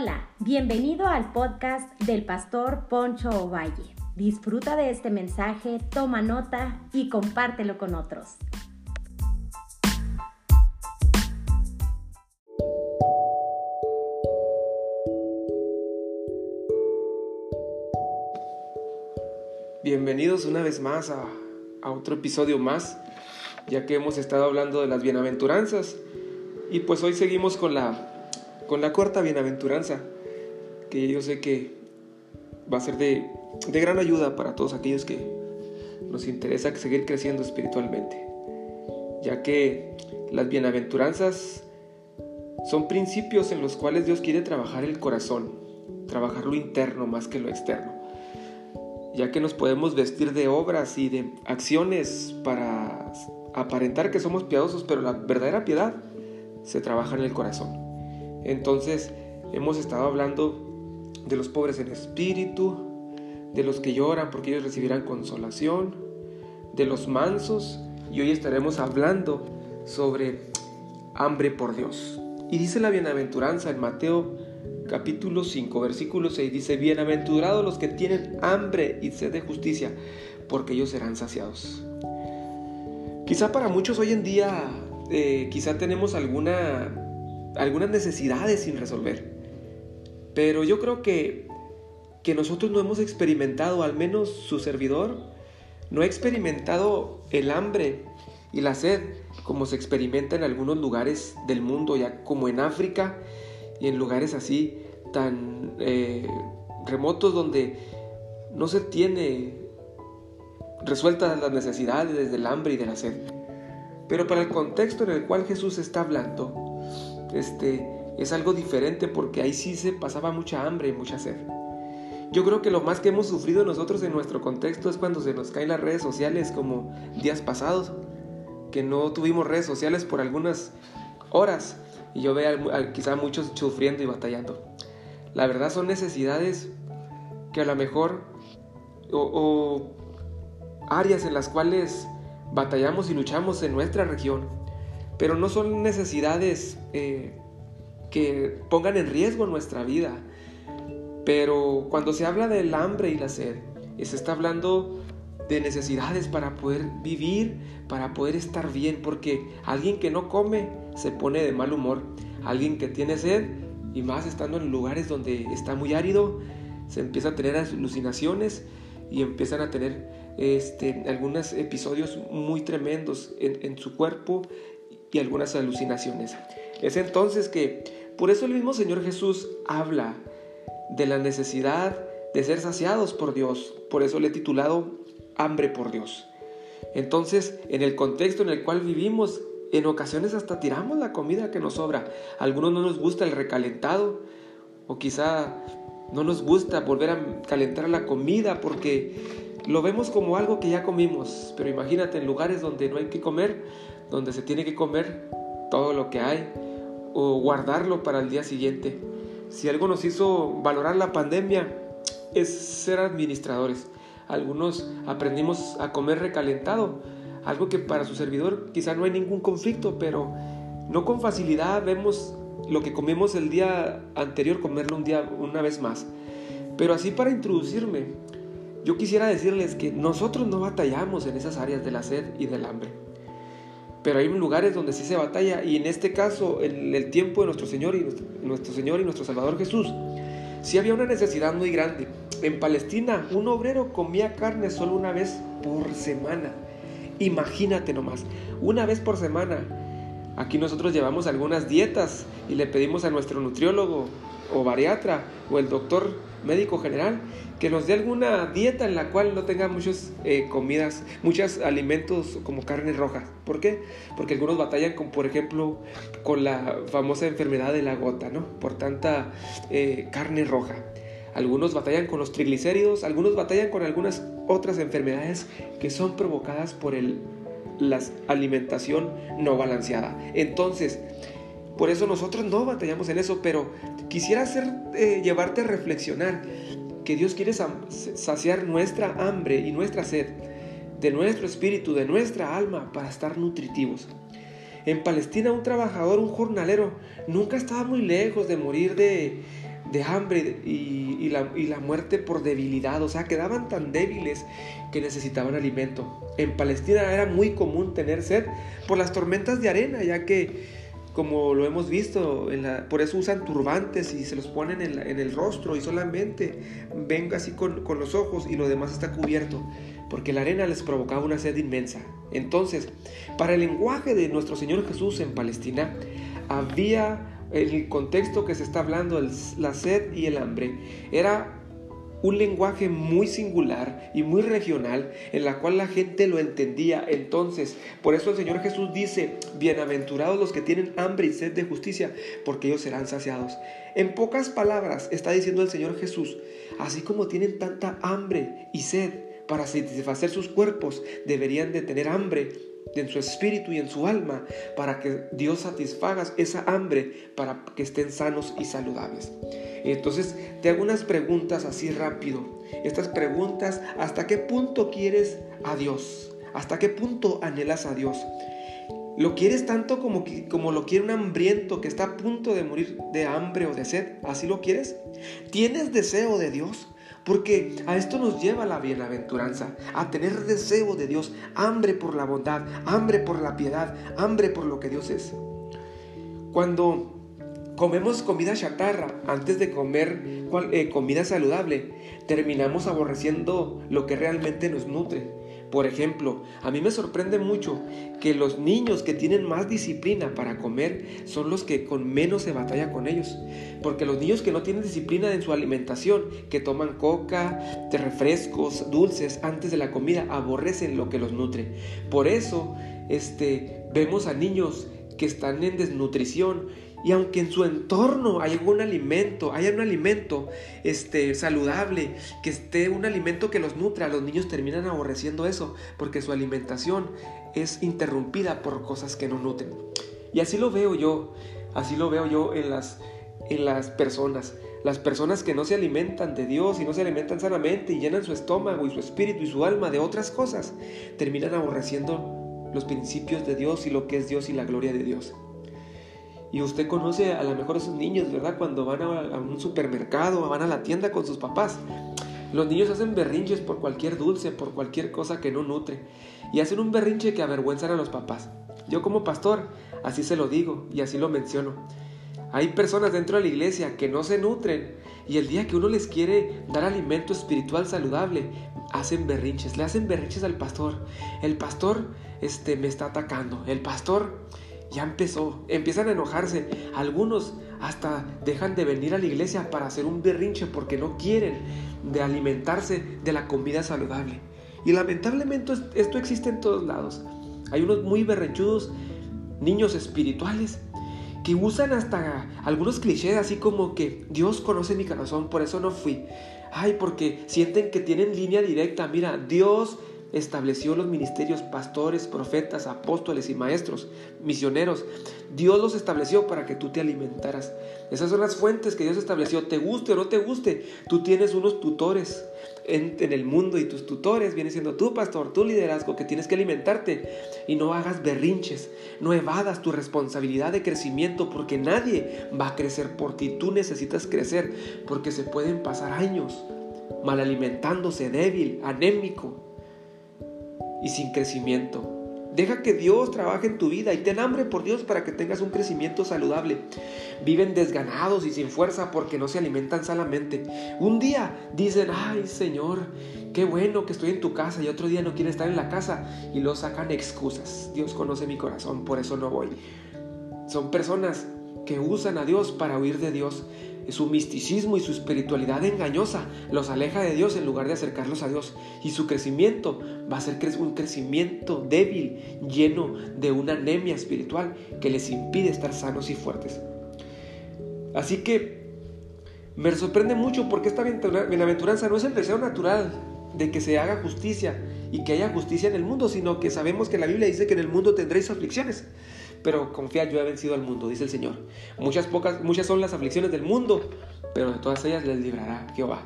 Hola, bienvenido al podcast del pastor Poncho Ovalle. Disfruta de este mensaje, toma nota y compártelo con otros. Bienvenidos una vez más a, otro episodio más, ya que hemos estado hablando de las bienaventuranzas. Y pues hoy seguimos con la con la cuarta bienaventuranza, que yo sé que va a ser de, de gran ayuda para todos aquellos que nos interesa seguir creciendo espiritualmente, ya que las bienaventuranzas son principios en los cuales Dios quiere trabajar el corazón, trabajar lo interno más que lo externo, ya que nos podemos vestir de obras y de acciones para aparentar que somos piadosos, pero la verdadera piedad se trabaja en el corazón. Entonces, hemos estado hablando de los pobres en espíritu, de los que lloran porque ellos recibirán consolación, de los mansos, y hoy estaremos hablando sobre hambre por Dios. Y dice la bienaventuranza en Mateo capítulo 5, versículo 6, dice, bienaventurados los que tienen hambre y sed de justicia, porque ellos serán saciados. Quizá para muchos hoy en día, eh, quizá tenemos alguna algunas necesidades sin resolver. Pero yo creo que, que nosotros no hemos experimentado, al menos su servidor, no ha experimentado el hambre y la sed como se experimenta en algunos lugares del mundo, ya como en África y en lugares así tan eh, remotos donde no se tiene resueltas las necesidades del hambre y de la sed. Pero para el contexto en el cual Jesús está hablando, este, es algo diferente porque ahí sí se pasaba mucha hambre y mucha sed. Yo creo que lo más que hemos sufrido nosotros en nuestro contexto es cuando se nos caen las redes sociales como días pasados, que no tuvimos redes sociales por algunas horas y yo veo quizá muchos sufriendo y batallando. La verdad son necesidades que a lo mejor o áreas en las cuales batallamos y luchamos en nuestra región pero no son necesidades eh, que pongan en riesgo nuestra vida. Pero cuando se habla del hambre y la sed, se está hablando de necesidades para poder vivir, para poder estar bien, porque alguien que no come se pone de mal humor, alguien que tiene sed y más estando en lugares donde está muy árido, se empieza a tener alucinaciones y empiezan a tener este, algunos episodios muy tremendos en, en su cuerpo y algunas alucinaciones. Es entonces que, por eso el mismo Señor Jesús habla de la necesidad de ser saciados por Dios. Por eso le he titulado Hambre por Dios. Entonces, en el contexto en el cual vivimos, en ocasiones hasta tiramos la comida que nos sobra. A algunos no nos gusta el recalentado o quizá no nos gusta volver a calentar la comida porque lo vemos como algo que ya comimos. Pero imagínate en lugares donde no hay que comer, donde se tiene que comer todo lo que hay o guardarlo para el día siguiente. Si algo nos hizo valorar la pandemia es ser administradores. Algunos aprendimos a comer recalentado, algo que para su servidor quizá no hay ningún conflicto, pero no con facilidad vemos lo que comemos el día anterior comerlo un día una vez más. Pero así para introducirme, yo quisiera decirles que nosotros no batallamos en esas áreas de la sed y del hambre pero hay lugares donde sí se batalla y en este caso, en el tiempo de nuestro Señor y nuestro, Señor y nuestro Salvador Jesús, sí había una necesidad muy grande. En Palestina, un obrero comía carne solo una vez por semana. Imagínate nomás, una vez por semana. Aquí nosotros llevamos algunas dietas y le pedimos a nuestro nutriólogo o bariatra o el doctor médico general que nos dé alguna dieta en la cual no tenga muchas eh, comidas, muchos alimentos como carne roja. ¿Por qué? Porque algunos batallan con, por ejemplo, con la famosa enfermedad de la gota, ¿no? Por tanta eh, carne roja. Algunos batallan con los triglicéridos, algunos batallan con algunas otras enfermedades que son provocadas por el, la alimentación no balanceada. Entonces, por eso nosotros no batallamos en eso, pero quisiera hacer, eh, llevarte a reflexionar que Dios quiere saciar nuestra hambre y nuestra sed, de nuestro espíritu, de nuestra alma, para estar nutritivos. En Palestina un trabajador, un jornalero, nunca estaba muy lejos de morir de, de hambre y, la, y, la, muerte por debilidad. O sea, quedaban tan débiles que necesitaban alimento. En Palestina era muy común tener sed por las tormentas de arena, ya que como lo hemos visto, por eso usan turbantes y se los ponen en, el rostro y solamente ven así con, los ojos y lo demás está cubierto, porque la arena les provocaba una sed inmensa. Entonces, para el lenguaje de nuestro Señor Jesús en Palestina, había el contexto que se está hablando, la sed y el hambre, era un lenguaje muy singular y muy regional en la cual la gente lo entendía. Entonces, por eso el Señor Jesús dice, bienaventurados los que tienen hambre y sed de justicia, porque ellos serán saciados. En pocas palabras está diciendo el Señor Jesús, así como tienen tanta hambre y sed para satisfacer sus cuerpos, deberían de tener hambre en su espíritu y en su alma para que Dios satisfaga esa hambre para que estén sanos y saludables. Entonces te hago unas preguntas así rápido. Estas preguntas, ¿hasta qué punto quieres a Dios? ¿Hasta qué punto anhelas a Dios? ¿Lo quieres tanto como, como lo quiere un hambriento que está a punto de morir de hambre o de sed? ¿Así lo quieres? ¿Tienes deseo de Dios? Porque a esto nos lleva la bienaventuranza, a tener deseo de Dios, hambre por la bondad, hambre por la piedad, hambre por lo que Dios es. Cuando comemos comida chatarra antes de comer eh, comida saludable, terminamos aborreciendo lo que realmente nos nutre. Por ejemplo, a mí me sorprende mucho que los niños que tienen más disciplina para comer son los que con menos se batalla con ellos. Porque los niños que no tienen disciplina en su alimentación, que toman coca, refrescos, dulces antes de la comida, aborrecen lo que los nutre. Por eso, este, vemos a niños que están en desnutrición y aunque en su entorno haya un alimento, haya un alimento este, saludable, que esté un alimento que los nutra, los niños terminan aborreciendo eso porque su alimentación es interrumpida por cosas que no nutren. Y así lo veo yo, así lo veo yo en las, en las personas. Las personas que no se alimentan de Dios y no se alimentan sanamente y llenan su estómago y su espíritu y su alma de otras cosas, terminan aborreciendo los principios de Dios y lo que es Dios y la gloria de Dios. Y usted conoce a lo mejor a esos niños, ¿verdad? Cuando van a, un supermercado, van a la tienda con sus papás. Los niños hacen berrinches por cualquier dulce, por cualquier cosa que no nutre. Y hacen un berrinche que avergüenzan a los papás. Yo como pastor, así se lo digo y así lo menciono. Hay personas dentro de la iglesia que no se nutren y el día que uno les quiere dar alimento espiritual saludable, hacen berrinches, le hacen berrinches al pastor. El pastor este, me está atacando. El pastor ya empezó, empiezan a enojarse. Algunos hasta dejan de venir a la iglesia para hacer un berrinche porque no quieren de alimentarse de la comida saludable. Y lamentablemente esto existe en todos lados. Hay unos muy berrinchudos, niños espirituales, que usan hasta algunos clichés así como que Dios conoce mi corazón, por eso no fui. Ay, porque sienten que tienen línea directa. Mira, Dios estableció los ministerios pastores, profetas, apóstoles y maestros, misioneros. Dios los estableció para que tú te alimentaras. Esas son las fuentes que Dios estableció. Te guste o no te guste, tú tienes unos tutores en, el mundo y tus tutores vienen siendo tu pastor, tu liderazgo, que tienes que alimentarte y no hagas berrinches, no evadas tu responsabilidad de crecimiento porque nadie va a crecer por ti. Tú necesitas crecer porque se pueden pasar años mal alimentándose, débil, anémico, y sin crecimiento. Deja que Dios trabaje en tu vida y ten hambre por Dios para que tengas un crecimiento saludable. Viven desganados y sin fuerza porque no se alimentan sanamente. Un día dicen, ay Señor, qué bueno que estoy en tu casa y otro día no quieren estar en la casa y lo sacan excusas. Dios conoce mi corazón, por eso no voy. Son personas que usan a Dios para huir de Dios su misticismo y su espiritualidad engañosa los aleja de Dios en lugar de acercarlos a Dios. Y su crecimiento va a ser un crecimiento débil, lleno de una anemia espiritual que les impide estar sanos y fuertes. Así que me sorprende mucho porque esta bienaventuranza no es el deseo natural de que se haga justicia y que haya justicia en el mundo, sino que sabemos que la Biblia dice que en el mundo tendréis aflicciones pero confía, yo he vencido al mundo, dice el Señor. Muchas, pocas, muchas son las aflicciones del mundo, pero de todas ellas les librará Jehová.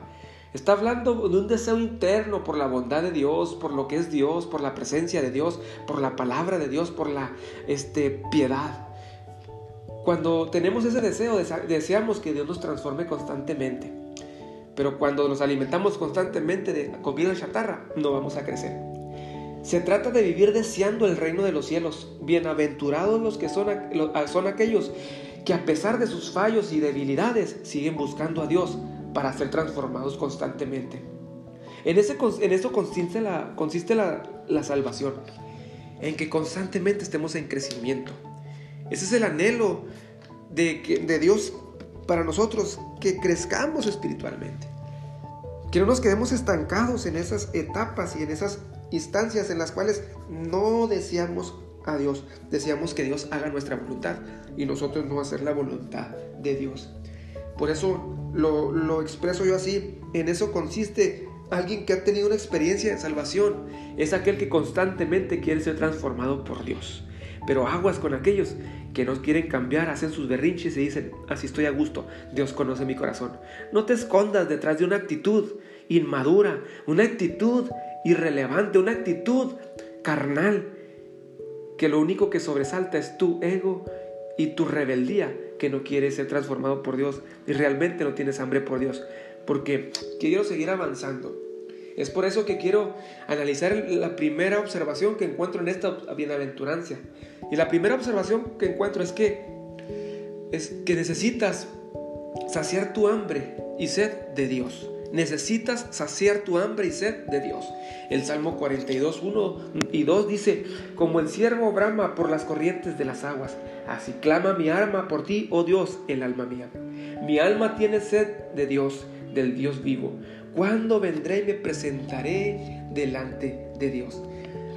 Está hablando de un deseo interno por la bondad de Dios, por lo que es Dios, por la presencia de Dios, por la palabra de Dios, por la este, piedad. Cuando tenemos ese deseo, deseamos que Dios nos transforme constantemente. Pero cuando nos alimentamos constantemente de comida chatarra, no vamos a crecer. Se trata de vivir deseando el reino de los cielos. Bienaventurados los que son, son aquellos que a pesar de sus fallos y debilidades siguen buscando a Dios para ser transformados constantemente. En, ese, en eso consiste, la, consiste la, la salvación, en que constantemente estemos en crecimiento. Ese es el anhelo de, de Dios para nosotros, que crezcamos espiritualmente. Que no nos quedemos estancados en esas etapas y en esas instancias en las cuales no deseamos a Dios, deseamos que Dios haga nuestra voluntad y nosotros no hacer la voluntad de Dios. Por eso lo, lo expreso yo así, en eso consiste alguien que ha tenido una experiencia de salvación, es aquel que constantemente quiere ser transformado por Dios. Pero aguas con aquellos que no quieren cambiar, hacen sus berrinches y dicen, así estoy a gusto, Dios conoce mi corazón. No te escondas detrás de una actitud inmadura, una actitud irrelevante, una actitud carnal, que lo único que sobresalta es tu ego y tu rebeldía, que no quieres ser transformado por Dios y realmente no tienes hambre por Dios, porque quiero seguir avanzando. Es por eso que quiero analizar la primera observación que encuentro en esta bienaventurancia. Y la primera observación que encuentro es que es que necesitas saciar tu hambre y sed de Dios. Necesitas saciar tu hambre y sed de Dios. El Salmo 42, 1 y 2 dice, como el siervo brama por las corrientes de las aguas, así clama mi alma por ti, oh Dios, el alma mía. Mi alma tiene sed de Dios, del Dios vivo. ¿Cuándo vendré y me presentaré delante de Dios?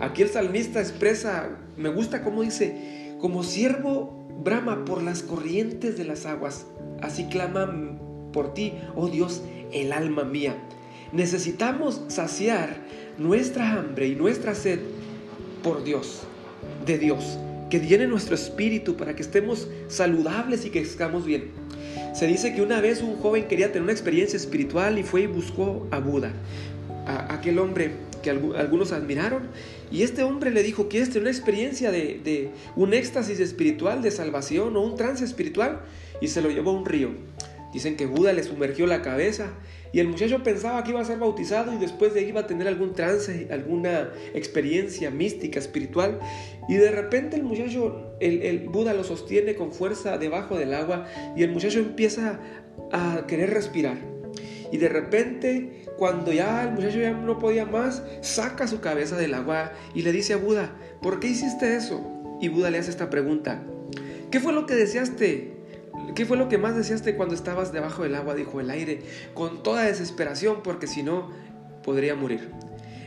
Aquí el salmista expresa, me gusta cómo dice, como siervo brama por las corrientes de las aguas, así clama por ti, oh Dios, el alma mía. Necesitamos saciar nuestra hambre y nuestra sed por Dios, de Dios, que llene nuestro espíritu para que estemos saludables y que estemos bien. Se dice que una vez un joven quería tener una experiencia espiritual y fue y buscó a Buda, a aquel hombre que algunos admiraron. Y este hombre le dijo, ¿quieres tener una experiencia de, de un éxtasis espiritual, de salvación o un trance espiritual? Y se lo llevó a un río. Dicen que Buda le sumergió la cabeza y el muchacho pensaba que iba a ser bautizado y después de ahí iba a tener algún trance, alguna experiencia mística, espiritual. Y de repente el muchacho, el, el Buda lo sostiene con fuerza debajo del agua y el muchacho empieza a querer respirar. Y de repente, cuando ya el muchacho ya no podía más, saca su cabeza del agua y le dice a Buda, ¿por qué hiciste eso? Y Buda le hace esta pregunta, ¿qué fue lo que deseaste? ¿Qué fue lo que más deseaste cuando estabas debajo del agua? Dijo el aire, con toda desesperación, porque si no, podría morir.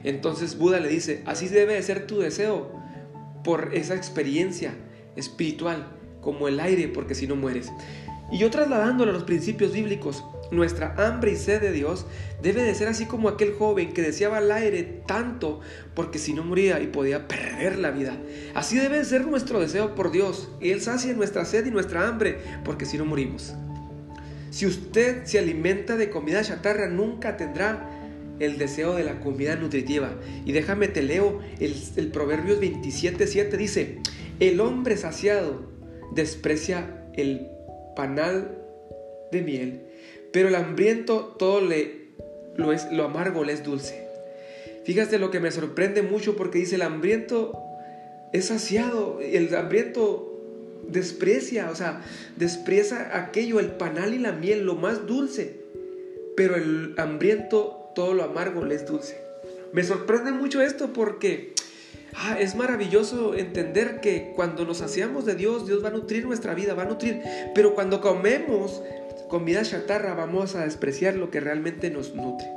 Entonces Buda le dice, así debe de ser tu deseo por esa experiencia espiritual, como el aire, porque si no mueres. Y yo trasladándolo a los principios bíblicos, nuestra hambre y sed de Dios debe de ser así como aquel joven que deseaba el aire tanto porque si no moría y podía perder la vida. Así debe de ser nuestro deseo por Dios. Él sacia nuestra sed y nuestra hambre porque si no morimos. Si usted se alimenta de comida chatarra, nunca tendrá el deseo de la comida nutritiva. Y déjame te leo el, el Proverbios 27.7 dice, el hombre saciado desprecia el panal de miel pero el hambriento todo le, lo, es, lo amargo le es dulce. Fíjate lo que me sorprende mucho porque dice el hambriento es saciado, el hambriento desprecia, o sea, desprecia aquello, el panal y la miel, lo más dulce, pero el hambriento todo lo amargo le es dulce. Me sorprende mucho esto porque ah, es maravilloso entender que cuando nos saciamos de Dios, Dios va a nutrir nuestra vida, va a nutrir, pero cuando comemos comida chatarra vamos a despreciar lo que realmente nos nutre.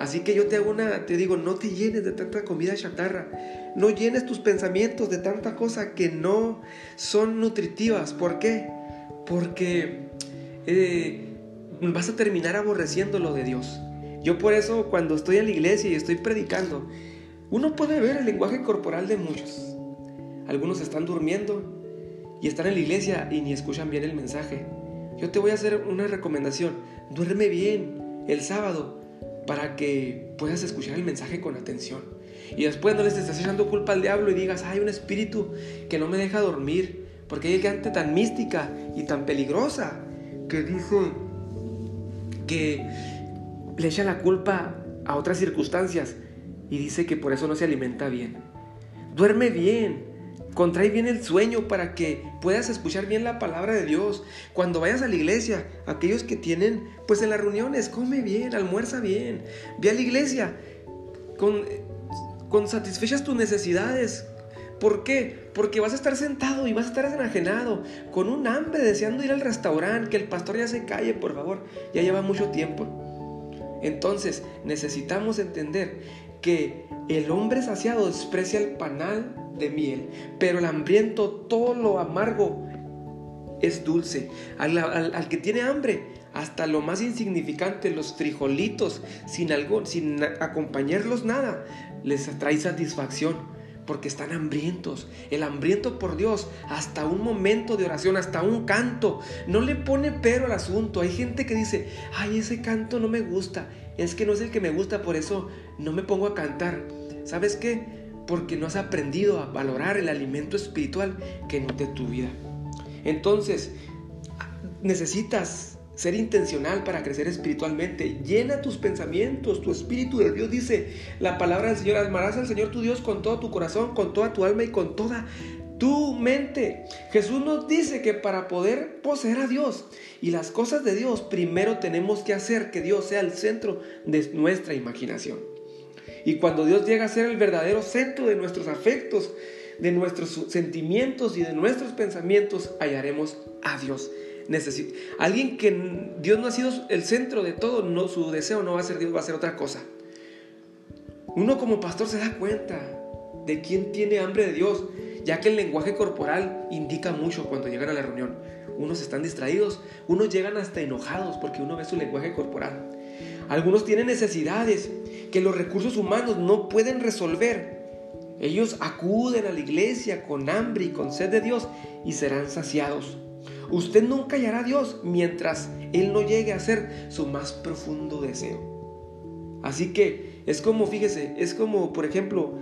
Así que yo te hago te digo, no te llenes de tanta comida chatarra. No llenes tus pensamientos de tanta cosa que no son nutritivas. ¿Por qué? Porque eh, vas a terminar aborreciendo lo de Dios. Yo por eso cuando estoy en la iglesia y estoy predicando, uno puede ver el lenguaje corporal de muchos. Algunos están durmiendo y están en la iglesia y ni escuchan bien el mensaje. Yo te voy a hacer una recomendación. Duerme bien el sábado para que puedas escuchar el mensaje con atención. Y después no les estés echando culpa al diablo y digas, hay un espíritu que no me deja dormir Porque hay gente tan mística y tan peligrosa que dice que le echa la culpa a otras circunstancias y dice que por eso no se alimenta bien. Duerme bien, contrae bien el sueño para que puedas escuchar bien la palabra de Dios. Cuando vayas a la iglesia, aquellos que tienen, pues en las reuniones, come bien, almuerza bien, ve a la iglesia con, con satisfechas tus necesidades. ¿Por qué? Porque vas a estar sentado y vas a estar enajenado, con un hambre, deseando ir al restaurante, que el pastor ya se calle, por favor, ya lleva mucho tiempo. Entonces necesitamos entender que el hombre saciado desprecia el panal de miel, pero el hambriento todo lo amargo es dulce. Al, que tiene hambre, hasta lo más insignificante, los frijolitos, sin, algo, sin acompañarlos nada, les trae satisfacción porque están hambrientos. El hambriento por Dios, hasta un momento de oración, hasta un canto, no le pone pero al asunto. Hay gente que dice, ay, ese canto no me gusta, es que no es el que me gusta, por eso no me pongo a cantar. ¿Sabes qué? Porque no has aprendido a valorar el alimento espiritual que nutre tu vida. Entonces, necesitas ser intencional para crecer espiritualmente. Llena tus pensamientos, tu espíritu de Dios dice la palabra del Señor. Amarás al Señor tu Dios con todo tu corazón, con toda tu alma y con toda tu mente. Jesús nos dice que para poder poseer a Dios y las cosas de Dios, primero tenemos que hacer que Dios sea el centro de nuestra imaginación. Y cuando Dios llega a ser el verdadero centro de nuestros afectos, de nuestros sentimientos y de nuestros pensamientos, hallaremos a Dios alguien que Dios no ha sido el centro de todo, no, su deseo no va a ser Dios, va a ser otra cosa. Uno como pastor se da cuenta de quién tiene hambre de Dios, ya que el lenguaje corporal indica mucho cuando llegan a la reunión. Unos están distraídos, unos llegan hasta enojados porque uno ve su lenguaje corporal. Algunos tienen necesidades que los recursos humanos no pueden resolver. Ellos acuden a la iglesia con hambre y con sed de Dios y serán saciados. Usted nunca hallará a Dios mientras Él no llegue a ser su más profundo deseo. Así que es como, fíjese, es como, por ejemplo,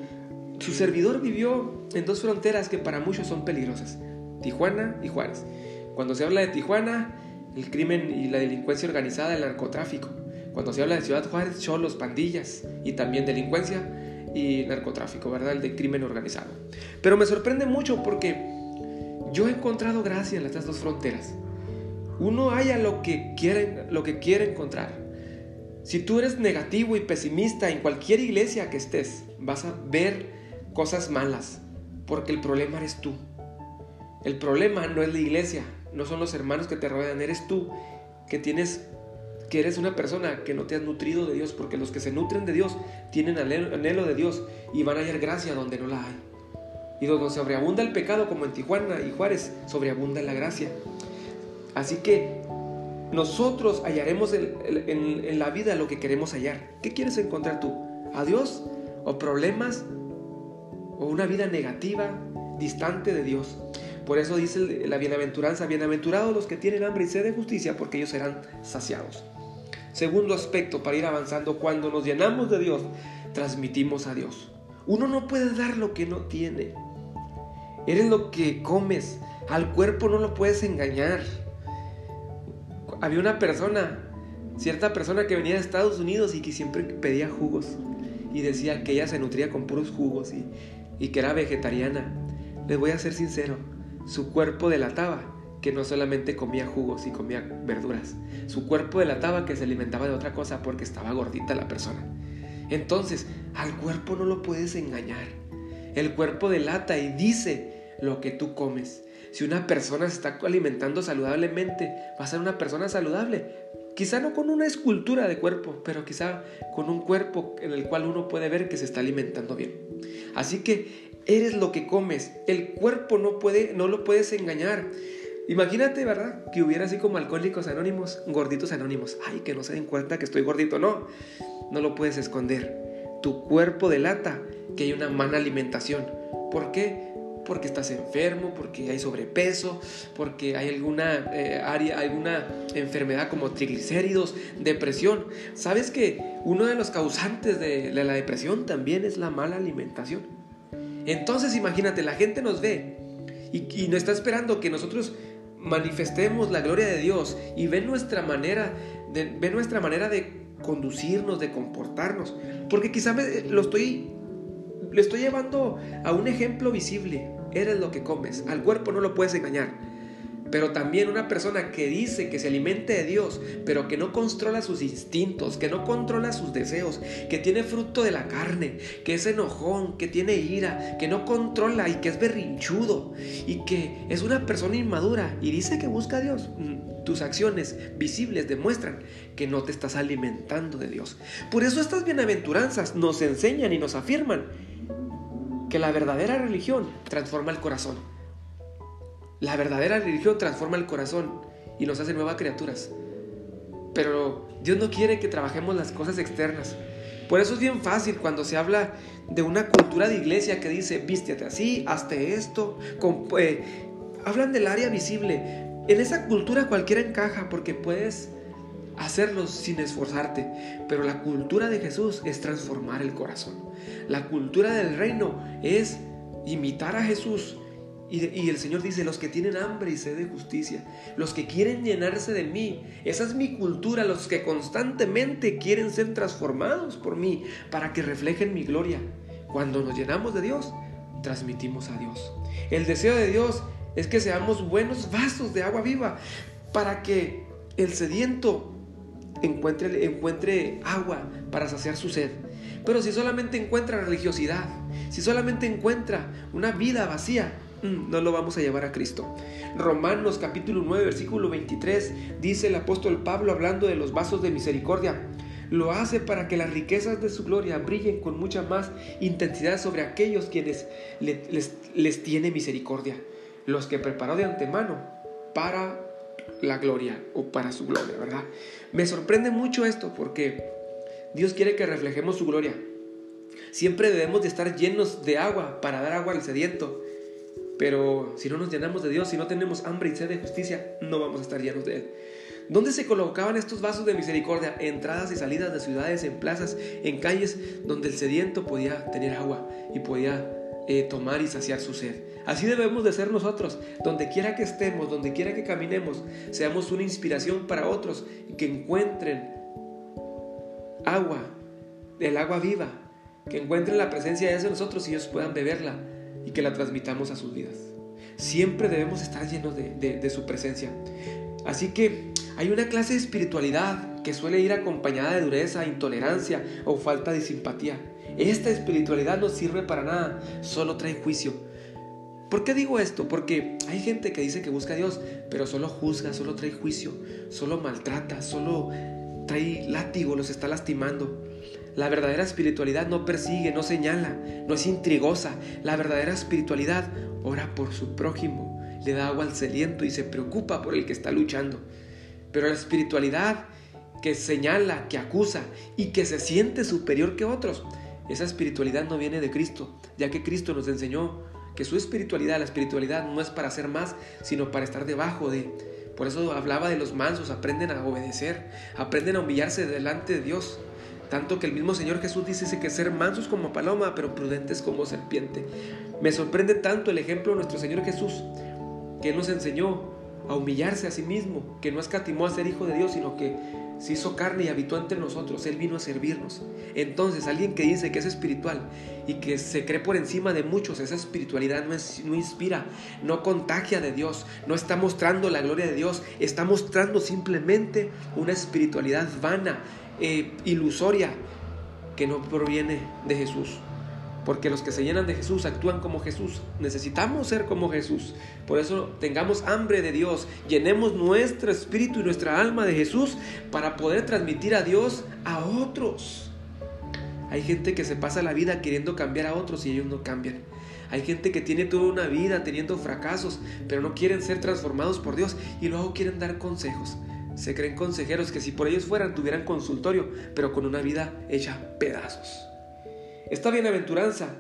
su servidor vivió en dos fronteras que para muchos son peligrosas, Tijuana y Juárez. Cuando se habla de Tijuana, el crimen y la delincuencia organizada, el narcotráfico. Cuando se habla de Ciudad Juárez, cholos, pandillas y también delincuencia y narcotráfico, ¿verdad? El de crimen organizado. Pero me sorprende mucho porque yo he encontrado gracia en estas dos fronteras. Uno haya lo que quiere, lo que quiere encontrar. Si tú eres negativo y pesimista en cualquier iglesia que estés, vas a ver cosas malas, porque el problema eres tú. El problema no es la iglesia, no son los hermanos que te rodean, eres tú que tienes que eres una persona que no te has nutrido de Dios, porque los que se nutren de Dios tienen anhelo de Dios y van a hallar gracia donde no la hay. Y donde sobreabunda el pecado, como en Tijuana y Juárez, sobreabunda la gracia. Así que nosotros hallaremos en, la vida lo que queremos hallar. ¿Qué quieres encontrar tú? ¿A Dios? ¿O problemas? ¿O una vida negativa, distante de Dios? Por eso dice la bienaventuranza, bienaventurados los que tienen hambre y sed de justicia, porque ellos serán saciados. Segundo aspecto para ir avanzando, cuando nos llenamos de Dios, transmitimos a Dios. Uno no puede dar lo que no tiene. Eres lo que comes. Al cuerpo no lo puedes engañar. Había una persona, cierta persona que venía de Estados Unidos y que siempre pedía jugos. Y decía que ella se nutría con puros jugos y, y que era vegetariana. Les voy a ser sincero, su cuerpo delataba que no solamente comía jugos y comía verduras. Su cuerpo delataba que se alimentaba de otra cosa porque estaba gordita la persona. Entonces, al cuerpo no lo puedes engañar. El cuerpo delata y dice lo que tú comes. Si una persona se está alimentando saludablemente, va a ser una persona saludable. Quizá no con una escultura de cuerpo, pero quizá con un cuerpo en el cual uno puede ver que se está alimentando bien. Así que eres lo que comes. El cuerpo no puede, no lo puedes engañar. Imagínate, ¿verdad? Que hubiera así como alcohólicos anónimos, gorditos anónimos. Ay, que no se den cuenta que estoy gordito. No, no lo puedes esconder. Tu cuerpo delata que hay una mala alimentación. ¿Por qué? Porque estás enfermo, porque hay sobrepeso, porque hay alguna eh, área, alguna enfermedad como triglicéridos, depresión. ¿Sabes que uno de los causantes de la depresión también es la mala alimentación? Entonces imagínate, la gente nos ve y, y no está esperando que nosotros manifestemos la gloria de Dios y ve nuestra manera de, ve nuestra manera de conducirnos, de comportarnos. Porque quizá me, lo estoy, le estoy llevando a un ejemplo visible. Eres lo que comes. Al cuerpo no lo puedes engañar. Pero también una persona que dice que se alimente de Dios, pero que no controla sus instintos, que no controla sus deseos, que tiene fruto de la carne, que es enojón, que tiene ira, que no controla y que es berrinchudo y que es una persona inmadura y dice que busca a Dios, mm, tus acciones visibles demuestran que no te estás alimentando de Dios. Por eso estas bienaventuranzas nos enseñan y nos afirman que la verdadera religión transforma el corazón. La verdadera religión transforma el corazón y nos hace nuevas criaturas. Pero Dios no quiere que trabajemos las cosas externas. Por eso es bien fácil cuando se habla de una cultura de iglesia que dice, vístete así, hazte esto. Eh, hablan del área visible. En esa cultura cualquiera encaja porque puedes hacerlo sin esforzarte. Pero la cultura de Jesús es transformar el corazón. La cultura del reino es imitar a Jesús y, el Señor dice, los que tienen hambre y sed de justicia, los que quieren llenarse de mí, esa es mi cultura, los que constantemente quieren ser transformados por mí para que reflejen mi gloria. Cuando nos llenamos de Dios, transmitimos a Dios. El deseo de Dios es que seamos buenos vasos de agua viva para que el sediento encuentre, encuentre agua para saciar su sed. Pero si solamente encuentra religiosidad, si solamente encuentra una vida vacía, Mm, no lo vamos a llevar a Cristo. Romanos capítulo 9, versículo 23, dice el apóstol Pablo hablando de los vasos de misericordia. Lo hace para que las riquezas de su gloria brillen con mucha más intensidad sobre aquellos quienes les, les tiene misericordia, los que preparó de antemano para la gloria o para su gloria, ¿verdad? Me sorprende mucho esto porque Dios quiere que reflejemos su gloria. Siempre debemos de estar llenos de agua para dar agua al sediento. Pero si no nos llenamos de Dios, si no tenemos hambre y sed de justicia, no vamos a estar llenos de Él. ¿Dónde se colocaban estos vasos de misericordia? Entradas y salidas de ciudades, en plazas, en calles, donde el sediento podía tener agua y podía eh, tomar y saciar su sed. Así debemos de ser nosotros, donde quiera que estemos, donde quiera que caminemos, seamos una inspiración para otros y que encuentren agua, el agua viva, que encuentren la presencia de Dios nosotros y ellos puedan beberla y que la transmitamos a sus vidas. Siempre debemos estar llenos de, su presencia. Así que hay una clase de espiritualidad que suele ir acompañada de dureza, intolerancia o falta de simpatía. Esta espiritualidad no sirve para nada, solo trae juicio. ¿Por qué digo esto? Porque hay gente que dice que busca a Dios, pero solo juzga, solo trae juicio, solo maltrata, solo trae látigo, los está lastimando. La verdadera espiritualidad no persigue, no señala, no es intrigosa. La verdadera espiritualidad ora por su prójimo, le da agua al sediento y se preocupa por el que está luchando. Pero la espiritualidad que señala, que acusa y que se siente superior que otros, esa espiritualidad no viene de Cristo, ya que Cristo nos enseñó que su espiritualidad, la espiritualidad no es para ser más, sino para estar debajo de. Por eso hablaba de los mansos, aprenden a obedecer, aprenden a humillarse delante de Dios. Tanto que el mismo Señor Jesús dice que ser mansos como paloma, pero prudentes como serpiente. Me sorprende tanto el ejemplo de nuestro Señor Jesús, que nos enseñó a humillarse a sí mismo, que no escatimó a ser hijo de Dios, sino que se hizo carne y habitó entre nosotros. Él vino a servirnos. Entonces, alguien que dice que es espiritual y que se cree por encima de muchos, esa espiritualidad no, inspira, no contagia de Dios, no está mostrando la gloria de Dios, está mostrando simplemente una espiritualidad vana, eh, ilusoria que no proviene de Jesús. Porque los que se llenan de Jesús actúan como Jesús. Necesitamos ser como Jesús. Por eso tengamos hambre de Dios. Llenemos nuestro espíritu y nuestra alma de Jesús para poder transmitir a Dios a otros. Hay gente que se pasa la vida queriendo cambiar a otros y ellos no cambian. Hay gente que tiene toda una vida teniendo fracasos, pero no quieren ser transformados por Dios y luego quieren dar consejos. Se creen consejeros que si por ellos fueran tuvieran consultorio, pero con una vida hecha pedazos. Esta bienaventuranza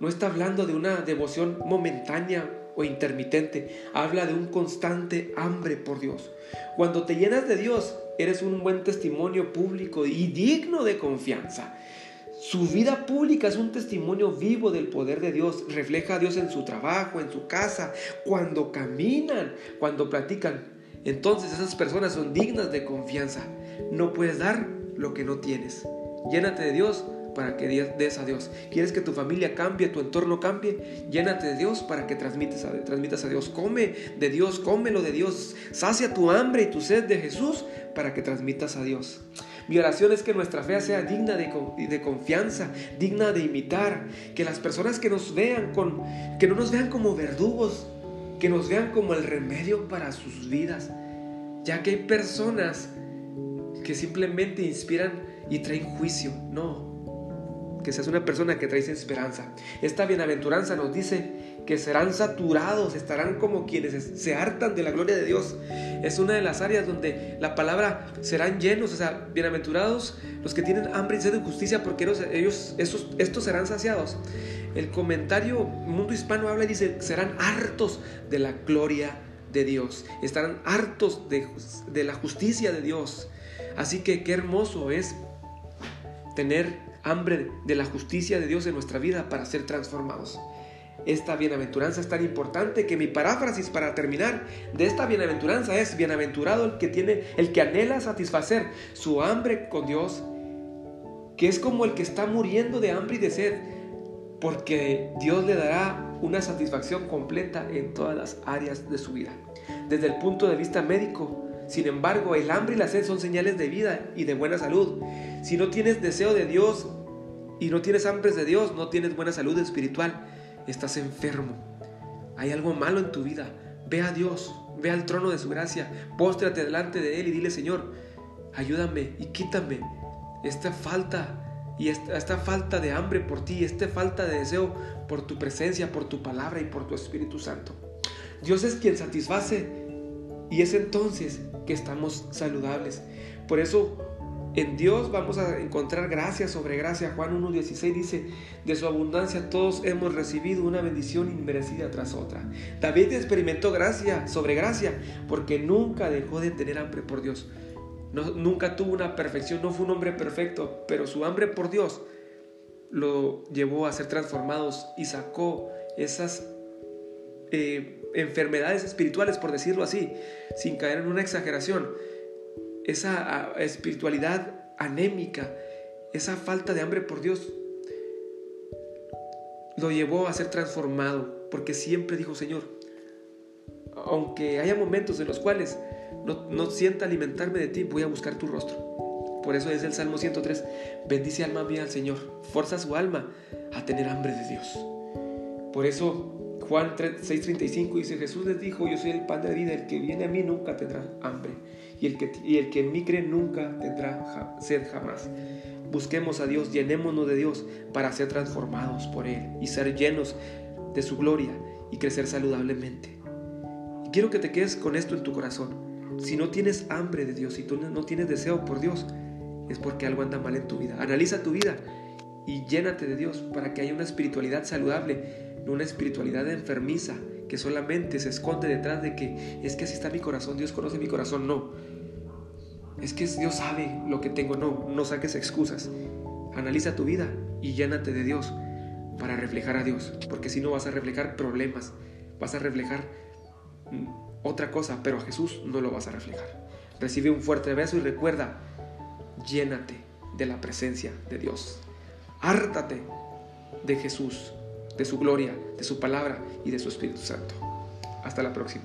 no está hablando de una devoción momentánea o intermitente, habla de un constante hambre por Dios. Cuando te llenas de Dios, eres un buen testimonio público y digno de confianza. Su vida pública es un testimonio vivo del poder de Dios. Refleja a Dios en su trabajo, en su casa, cuando caminan, cuando platican. Entonces esas personas son dignas de confianza. No puedes dar lo que no tienes. Llénate de Dios para que des a Dios. ¿Quieres que tu familia cambie, tu entorno cambie? Llénate de Dios para que transmites a, transmitas a Dios. Come de Dios, cómelo de Dios. Sacia tu hambre y tu sed de Jesús para que transmitas a Dios. Mi oración es que nuestra fe sea digna de, de, confianza, digna de imitar, que las personas que nos vean con, que no nos vean como verdugos, que nos vean como el remedio para sus vidas, ya que hay personas que simplemente inspiran y traen juicio. No, que seas una persona que traes esperanza. Esta bienaventuranza nos dice que serán saturados, estarán como quienes se hartan de la gloria de Dios. Es una de las áreas donde la palabra serán llenos, o sea, bienaventurados los que tienen hambre y sed de justicia, porque ellos, ellos esos, estos serán saciados. El comentario Mundo Hispano habla y dice, serán hartos de la gloria de Dios, estarán hartos de, de la justicia de Dios. Así que qué hermoso es tener hambre de la justicia de Dios en nuestra vida para ser transformados. Esta bienaventuranza es tan importante que mi paráfrasis para terminar de esta bienaventuranza es bienaventurado el que tiene el que anhela satisfacer su hambre con Dios, que es como el que está muriendo de hambre y de sed, porque Dios le dará una satisfacción completa en todas las áreas de su vida. Desde el punto de vista médico, sin embargo, el hambre y la sed son señales de vida y de buena salud. Si no tienes deseo de Dios y no tienes hambre de Dios, no tienes buena salud espiritual, estás enfermo. Hay algo malo en tu vida. Ve a Dios, ve al trono de su gracia, póstrate delante de Él y dile, Señor, ayúdame y quítame esta falta y esta, esta, falta de hambre por ti, esta falta de deseo por tu presencia, por tu palabra y por tu Espíritu Santo. Dios es quien satisface y es entonces que estamos saludables. Por eso en Dios vamos a encontrar gracia sobre gracia. Juan 1.16 dice, de su abundancia todos hemos recibido una bendición inmerecida tras otra. David experimentó gracia sobre gracia porque nunca dejó de tener hambre por Dios. nunca tuvo una perfección, no fue un hombre perfecto, pero su hambre por Dios lo llevó a ser transformados y sacó esas eh, enfermedades espirituales, por decirlo así, sin caer en una exageración. Esa espiritualidad anémica, esa falta de hambre por Dios, lo llevó a ser transformado, porque siempre dijo, Señor, aunque haya momentos en los cuales no, no sienta alimentarme de ti, voy a buscar tu rostro. Por eso es el Salmo 103, bendice alma mía al Señor, forza su alma a tener hambre de Dios. Por eso Juan 6:35 dice, Jesús les dijo, yo soy el pan de vida, el que viene a mí nunca tendrá hambre, y el que, y el en mí cree nunca tendrá sed jamás. Busquemos a Dios, llenémonos de Dios para ser transformados por Él y ser llenos de su gloria y crecer saludablemente. Quiero que te quedes con esto en tu corazón. Si no tienes hambre de Dios, si tú no tienes deseo por Dios, es porque algo anda mal en tu vida. Analiza tu vida y llénate de Dios para que haya una espiritualidad saludable no una espiritualidad enfermiza que solamente se esconde detrás de que es que así está mi corazón, Dios conoce mi corazón, no. Es que Dios sabe lo que tengo, no, no saques excusas. Analiza tu vida y llénate de Dios para reflejar a Dios, porque si no vas a reflejar problemas, vas a reflejar mm, otra cosa, pero a Jesús no lo vas a reflejar. Recibe un fuerte beso y recuerda, llénate de la presencia de Dios. Hártate de Jesús de su gloria, de su palabra y de su Espíritu Santo. Hasta la próxima.